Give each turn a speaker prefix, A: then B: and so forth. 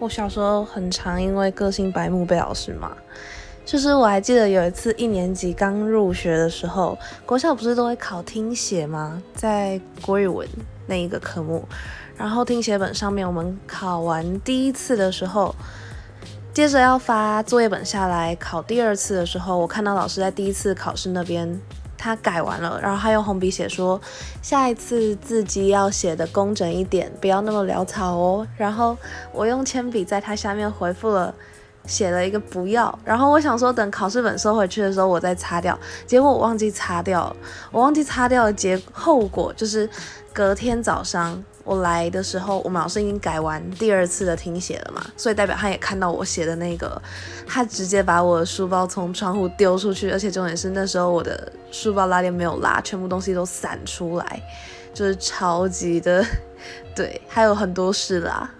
A: 我小时候很常因为个性白目被老师骂，就是我还记得有一次一年级刚入学的时候，国校不是都会考听写吗？在国语文那一个科目，然后听写本上面我们考完第一次的时候，接着要发作业本下来考第二次的时候，我看到老师在第一次考试那边。他改完了，然后他用红笔写说，下一次字迹要写的工整一点，不要那么潦草哦。然后我用铅笔在他下面回复了，写了一个不要。然后我想说，等考试本收回去的时候，我再擦掉。结果我忘记擦掉了，我忘记擦掉的结后果就是，隔天早上。我来的时候，我们老师已经改完第二次的听写了嘛，所以代表他也看到我写的那个，他直接把我的书包从窗户丢出去，而且重点是那时候我的书包拉链没有拉，全部东西都散出来，就是超级的，对，还有很多事啦。